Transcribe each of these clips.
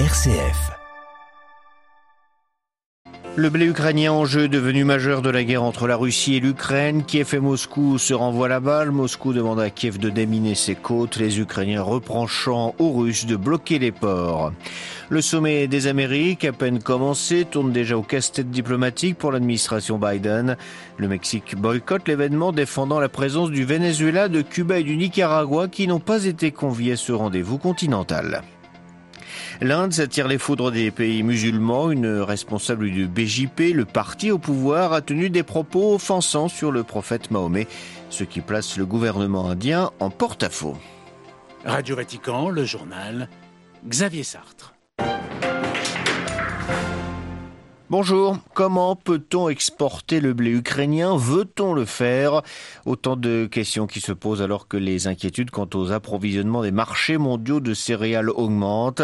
RCF. Le blé ukrainien en jeu devenu majeur de la guerre entre la Russie et l'Ukraine. Kiev et Moscou se renvoient la balle. Moscou demande à Kiev de déminer ses côtes. Les Ukrainiens reprochant aux Russes de bloquer les ports. Le sommet des Amériques, à peine commencé, tourne déjà au casse-tête diplomatique pour l'administration Biden. Le Mexique boycotte l'événement défendant la présence du Venezuela, de Cuba et du Nicaragua qui n'ont pas été conviés à ce rendez-vous continental. L'Inde s'attire les foudres des pays musulmans. Une responsable du BJP, le parti au pouvoir, a tenu des propos offensants sur le prophète Mahomet, ce qui place le gouvernement indien en porte-à-faux. Radio Vatican, le journal, Xavier Sartre. Bonjour, comment peut-on exporter le blé ukrainien? Veut-on le faire? Autant de questions qui se posent alors que les inquiétudes quant aux approvisionnements des marchés mondiaux de céréales augmentent.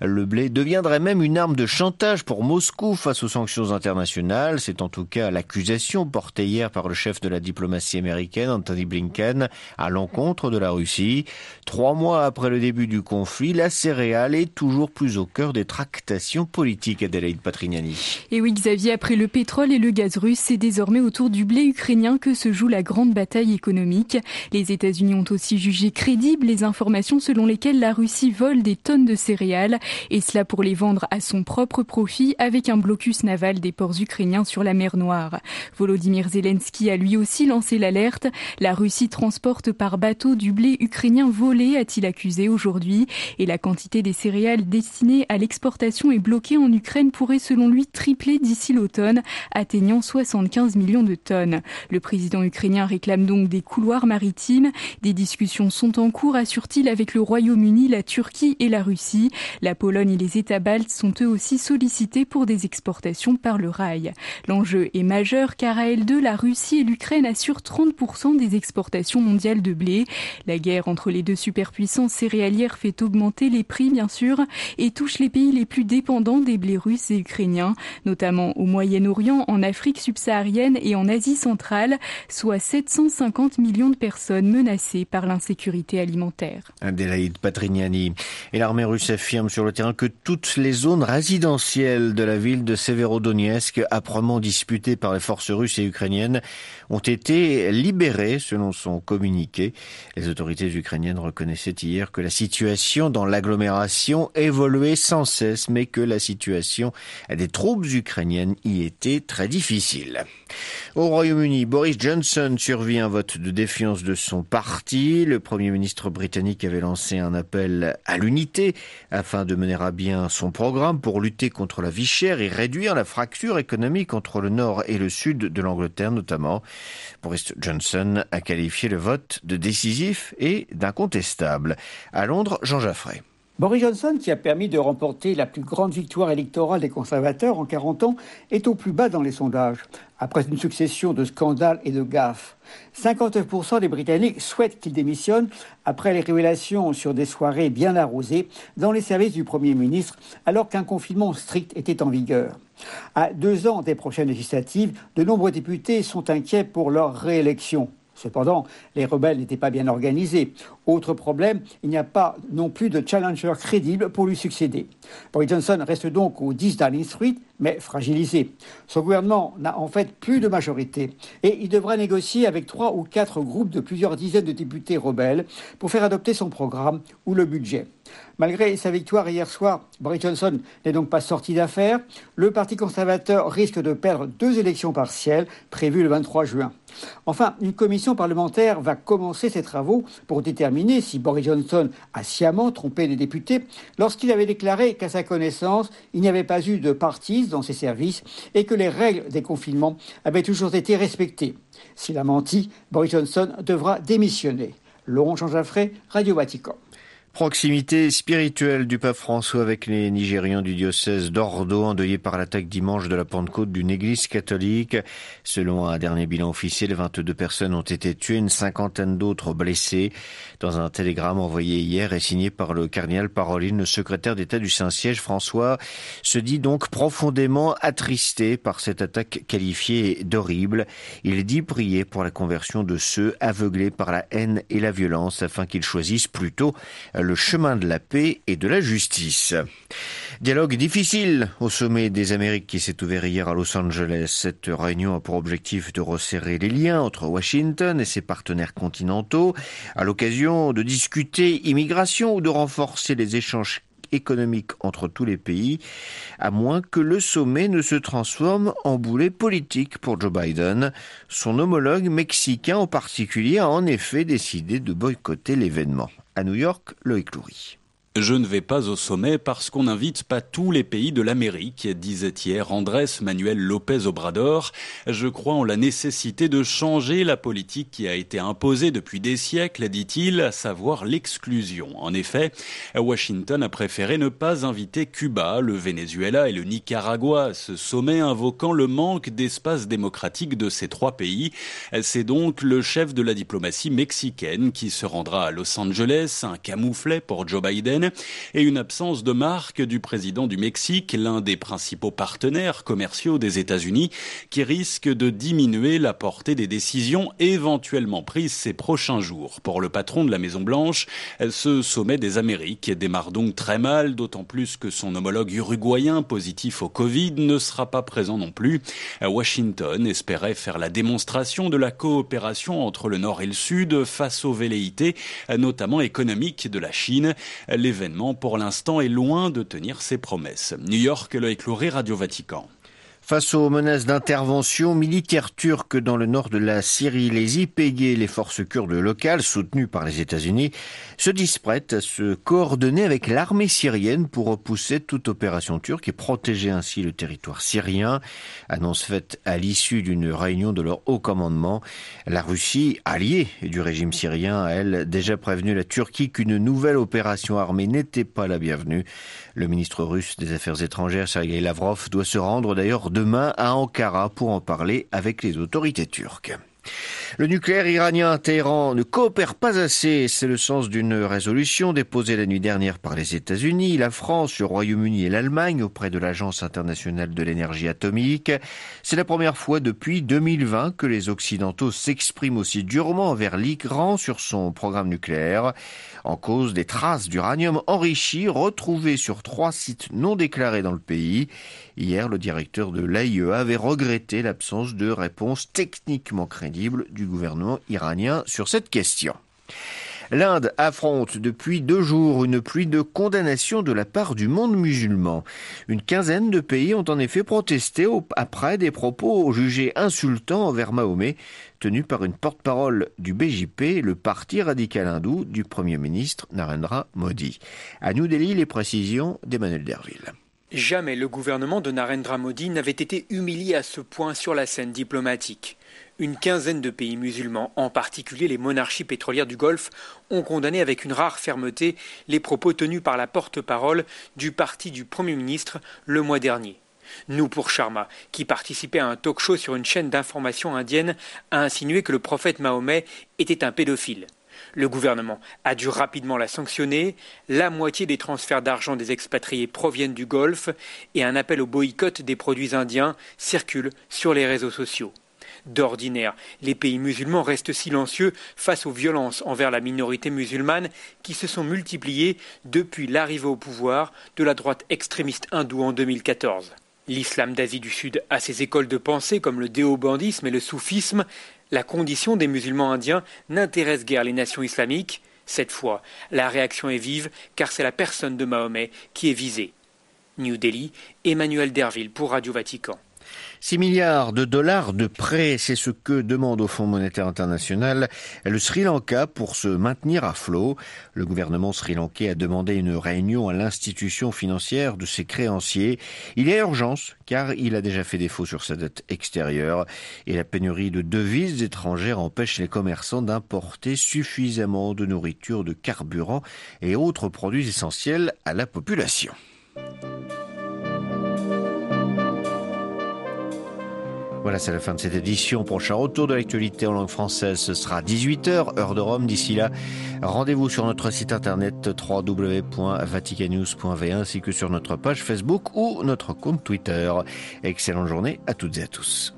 Le blé deviendrait même une arme de chantage pour Moscou face aux sanctions internationales. C'est en tout cas l'accusation portée hier par le chef de la diplomatie américaine, Anthony Blinken, à l'encontre de la Russie. Trois mois après le début du conflit, la céréale est toujours plus au cœur des tractations politiques, Adelaide Patrignani. Et oui, Xavier, après le pétrole et le gaz russe, c'est désormais autour du blé ukrainien que se joue la grande bataille économique. Les États-Unis ont aussi jugé crédibles les informations selon lesquelles la Russie vole des tonnes de céréales, et cela pour les vendre à son propre profit avec un blocus naval des ports ukrainiens sur la mer Noire. Volodymyr Zelensky a lui aussi lancé l'alerte. La Russie transporte par bateau du blé ukrainien volé, a-t-il accusé aujourd'hui, et la quantité des céréales destinées à l'exportation et bloquée en Ukraine pourrait selon lui tripler d'ici l'automne, atteignant 75 millions de tonnes. Le président ukrainien réclame donc des couloirs maritimes. Des discussions sont en cours, assure-t-il, avec le Royaume-Uni, la Turquie et la Russie. La Pologne et les États baltes sont eux aussi sollicités pour des exportations par le rail. L'enjeu est majeur car à L2, la Russie et l'Ukraine assurent 30% des exportations mondiales de blé. La guerre entre les deux superpuissances céréalières fait augmenter les prix, bien sûr, et touche les pays les plus dépendants des blés russes et ukrainiens au Moyen-Orient, en Afrique subsaharienne et en Asie centrale, soit 750 millions de personnes menacées par l'insécurité alimentaire. Adélaïde Patrignani. Et l'armée russe affirme sur le terrain que toutes les zones résidentielles de la ville de Severodonetsk, âprement disputées par les forces russes et ukrainiennes, ont été libérées selon son communiqué. Les autorités ukrainiennes reconnaissaient hier que la situation dans l'agglomération évoluait sans cesse, mais que la situation des troubles ukrainiennes y était très difficile. Au Royaume-Uni, Boris Johnson survit un vote de défiance de son parti. Le Premier ministre britannique avait lancé un appel à l'unité afin de mener à bien son programme pour lutter contre la vie chère et réduire la fracture économique entre le nord et le sud de l'Angleterre notamment. Boris Johnson a qualifié le vote de décisif et d'incontestable. À Londres, Jean Jaffray. Boris Johnson, qui a permis de remporter la plus grande victoire électorale des conservateurs en 40 ans, est au plus bas dans les sondages, après une succession de scandales et de gaffes. 59% des Britanniques souhaitent qu'il démissionne après les révélations sur des soirées bien arrosées dans les services du Premier ministre, alors qu'un confinement strict était en vigueur. À deux ans des prochaines législatives, de nombreux députés sont inquiets pour leur réélection. Cependant, les rebelles n'étaient pas bien organisés. Autre problème, il n'y a pas non plus de challenger crédible pour lui succéder. Boris Johnson reste donc au 10 Downing Street, mais fragilisé. Son gouvernement n'a en fait plus de majorité et il devra négocier avec trois ou quatre groupes de plusieurs dizaines de députés rebelles pour faire adopter son programme ou le budget. Malgré sa victoire hier soir, Boris Johnson n'est donc pas sorti d'affaire. Le Parti conservateur risque de perdre deux élections partielles prévues le 23 juin. Enfin, une commission parlementaire va commencer ses travaux pour déterminer si Boris Johnson a sciemment trompé les députés lorsqu'il avait déclaré qu'à sa connaissance, il n'y avait pas eu de partis dans ses services et que les règles des confinements avaient toujours été respectées. S'il a menti, Boris Johnson devra démissionner. Laurent Jean Jaffray, Radio Vatican. Proximité spirituelle du pape François avec les Nigérians du diocèse d'Ordo, endeuillés par l'attaque dimanche de la Pentecôte d'une église catholique. Selon un dernier bilan officiel, 22 personnes ont été tuées, une cinquantaine d'autres blessées. Dans un télégramme envoyé hier et signé par le cardinal Paroline, le secrétaire d'État du Saint-Siège, François, se dit donc profondément attristé par cette attaque qualifiée d'horrible. Il dit prier pour la conversion de ceux aveuglés par la haine et la violence afin qu'ils choisissent plutôt le chemin de la paix et de la justice. Dialogue difficile au sommet des Amériques qui s'est ouvert hier à Los Angeles. Cette réunion a pour objectif de resserrer les liens entre Washington et ses partenaires continentaux à l'occasion de discuter immigration ou de renforcer les échanges économiques entre tous les pays, à moins que le sommet ne se transforme en boulet politique pour Joe Biden. Son homologue mexicain en particulier a en effet décidé de boycotter l'événement. À New York, Loïc Loury. Je ne vais pas au sommet parce qu'on n'invite pas tous les pays de l'Amérique, disait hier Andrés Manuel López Obrador. Je crois en la nécessité de changer la politique qui a été imposée depuis des siècles, dit-il, à savoir l'exclusion. En effet, Washington a préféré ne pas inviter Cuba, le Venezuela et le Nicaragua à ce sommet, invoquant le manque d'espace démocratique de ces trois pays. C'est donc le chef de la diplomatie mexicaine qui se rendra à Los Angeles, un camouflet pour Joe Biden et une absence de marque du président du Mexique, l'un des principaux partenaires commerciaux des États-Unis, qui risque de diminuer la portée des décisions éventuellement prises ces prochains jours. Pour le patron de la Maison-Blanche, ce sommet des Amériques démarre donc très mal, d'autant plus que son homologue uruguayen positif au Covid ne sera pas présent non plus. Washington espérait faire la démonstration de la coopération entre le Nord et le Sud face aux velléités, notamment économiques, de la Chine. L'événement, pour l'instant, est loin de tenir ses promesses. New York, le éclairé Radio Vatican. Face aux menaces d'intervention militaire turque dans le nord de la Syrie, les YPG, les forces kurdes locales soutenues par les États-Unis, se disprêtent à se coordonner avec l'armée syrienne pour repousser toute opération turque et protéger ainsi le territoire syrien. Annonce faite à l'issue d'une réunion de leur haut commandement. La Russie, alliée du régime syrien, a elle déjà prévenu la Turquie qu'une nouvelle opération armée n'était pas la bienvenue. Le ministre russe des Affaires étrangères, Sergei Lavrov, doit se rendre d'ailleurs demain à Ankara pour en parler avec les autorités turques. Le nucléaire iranien Téhéran ne coopère pas assez. C'est le sens d'une résolution déposée la nuit dernière par les États-Unis, la France, le Royaume-Uni et l'Allemagne auprès de l'Agence internationale de l'énergie atomique. C'est la première fois depuis 2020 que les Occidentaux s'expriment aussi durement envers l'Iran sur son programme nucléaire. En cause des traces d'uranium enrichi retrouvées sur trois sites non déclarés dans le pays. Hier, le directeur de l'AIEA avait regretté l'absence de réponse techniquement crédible du gouvernement iranien sur cette question. L'Inde affronte depuis deux jours une pluie de condamnations de la part du monde musulman. Une quinzaine de pays ont en effet protesté après des propos jugés insultants envers Mahomet, tenus par une porte-parole du BJP, le parti radical hindou du Premier ministre Narendra Modi. À New Delhi, les précisions d'Emmanuel Derville. Jamais le gouvernement de Narendra Modi n'avait été humilié à ce point sur la scène diplomatique. Une quinzaine de pays musulmans, en particulier les monarchies pétrolières du Golfe, ont condamné avec une rare fermeté les propos tenus par la porte-parole du parti du Premier ministre le mois dernier. Nous pour Sharma, qui participait à un talk-show sur une chaîne d'information indienne, a insinué que le prophète Mahomet était un pédophile. Le gouvernement a dû rapidement la sanctionner. La moitié des transferts d'argent des expatriés proviennent du Golfe et un appel au boycott des produits indiens circule sur les réseaux sociaux. D'ordinaire, les pays musulmans restent silencieux face aux violences envers la minorité musulmane qui se sont multipliées depuis l'arrivée au pouvoir de la droite extrémiste hindoue en 2014. L'islam d'Asie du Sud a ses écoles de pensée comme le déobandisme et le soufisme, la condition des musulmans indiens n'intéresse guère les nations islamiques. Cette fois, la réaction est vive car c'est la personne de Mahomet qui est visée. New Delhi, Emmanuel Derville pour Radio Vatican. 6 milliards de dollars de prêts, c'est ce que demande au Fonds monétaire international le Sri Lanka pour se maintenir à flot. Le gouvernement sri-lankais a demandé une réunion à l'institution financière de ses créanciers. Il y a urgence car il a déjà fait défaut sur sa dette extérieure et la pénurie de devises étrangères empêche les commerçants d'importer suffisamment de nourriture, de carburant et autres produits essentiels à la population. Voilà, c'est la fin de cette édition. Prochain retour de l'actualité en langue française, ce sera 18h, heure de Rome. D'ici là, rendez-vous sur notre site internet www.vaticanews.va ainsi que sur notre page Facebook ou notre compte Twitter. Excellente journée à toutes et à tous.